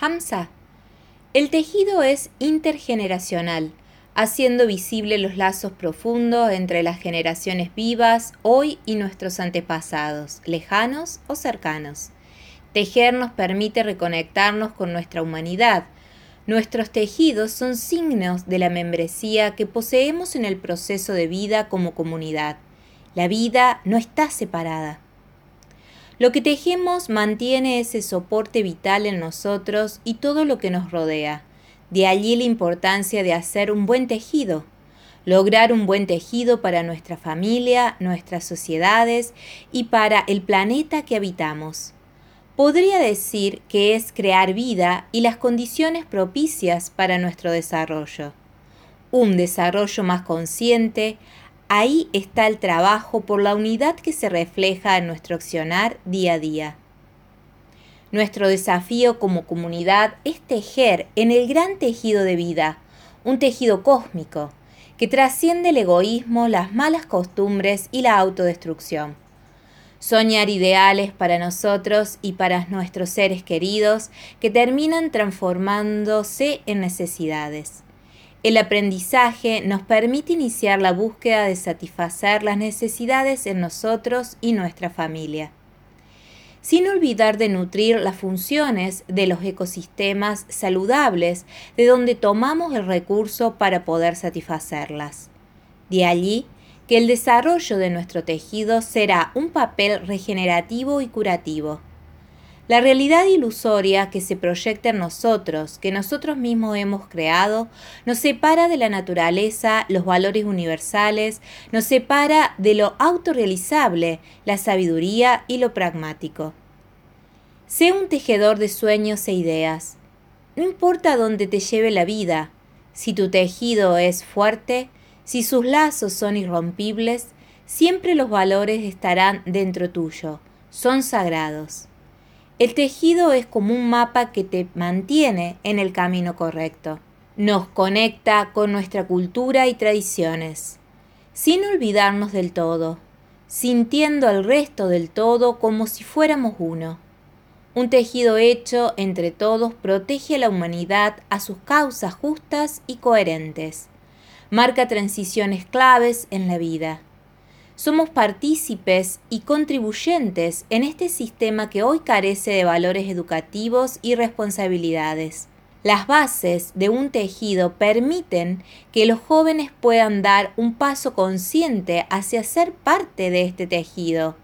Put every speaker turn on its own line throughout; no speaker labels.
Hamza. El tejido es intergeneracional, haciendo visible los lazos profundos entre las generaciones vivas hoy y nuestros antepasados, lejanos o cercanos. Tejer nos permite reconectarnos con nuestra humanidad. Nuestros tejidos son signos de la membresía que poseemos en el proceso de vida como comunidad. La vida no está separada. Lo que tejemos mantiene ese soporte vital en nosotros y todo lo que nos rodea. De allí la importancia de hacer un buen tejido, lograr un buen tejido para nuestra familia, nuestras sociedades y para el planeta que habitamos. Podría decir que es crear vida y las condiciones propicias para nuestro desarrollo. Un desarrollo más consciente, ahí está el trabajo por la unidad que se refleja en nuestro accionar día a día. Nuestro desafío como comunidad es tejer en el gran tejido de vida, un tejido cósmico, que trasciende el egoísmo, las malas costumbres y la autodestrucción. Soñar ideales para nosotros y para nuestros seres queridos que terminan transformándose en necesidades. El aprendizaje nos permite iniciar la búsqueda de satisfacer las necesidades en nosotros y nuestra familia sin olvidar de nutrir las funciones de los ecosistemas saludables de donde tomamos el recurso para poder satisfacerlas. De allí que el desarrollo de nuestro tejido será un papel regenerativo y curativo. La realidad ilusoria que se proyecta en nosotros, que nosotros mismos hemos creado, nos separa de la naturaleza, los valores universales, nos separa de lo autorrealizable, la sabiduría y lo pragmático. Sé un tejedor de sueños e ideas. No importa dónde te lleve la vida, si tu tejido es fuerte, si sus lazos son irrompibles, siempre los valores estarán dentro tuyo, son sagrados. El tejido es como un mapa que te mantiene en el camino correcto. Nos conecta con nuestra cultura y tradiciones, sin olvidarnos del todo, sintiendo al resto del todo como si fuéramos uno. Un tejido hecho entre todos protege a la humanidad a sus causas justas y coherentes. Marca transiciones claves en la vida somos partícipes y contribuyentes en este sistema que hoy carece de valores educativos y responsabilidades. Las bases de un tejido permiten que los jóvenes puedan dar un paso consciente hacia ser parte de este tejido,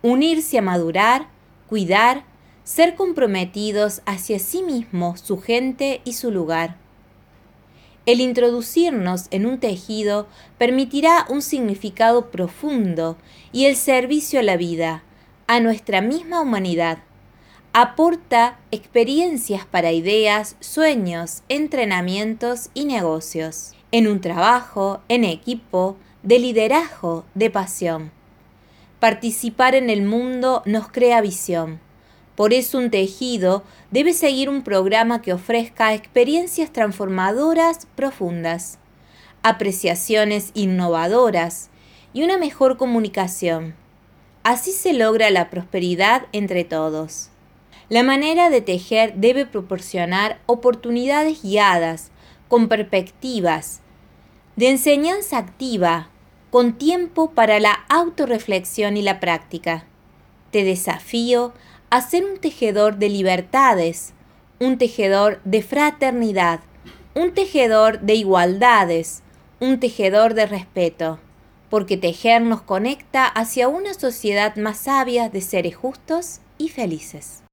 unirse a madurar, cuidar, ser comprometidos hacia sí mismos, su gente y su lugar. El introducirnos en un tejido permitirá un significado profundo y el servicio a la vida, a nuestra misma humanidad. Aporta experiencias para ideas, sueños, entrenamientos y negocios, en un trabajo, en equipo, de liderazgo, de pasión. Participar en el mundo nos crea visión por eso un tejido debe seguir un programa que ofrezca experiencias transformadoras profundas, apreciaciones innovadoras y una mejor comunicación. Así se logra la prosperidad entre todos. La manera de tejer debe proporcionar oportunidades guiadas, con perspectivas, de enseñanza activa, con tiempo para la autorreflexión y la práctica. Te desafío a ser un tejedor de libertades, un tejedor de fraternidad, un tejedor de igualdades, un tejedor de respeto, porque tejer nos conecta hacia una sociedad más sabia de seres justos y felices.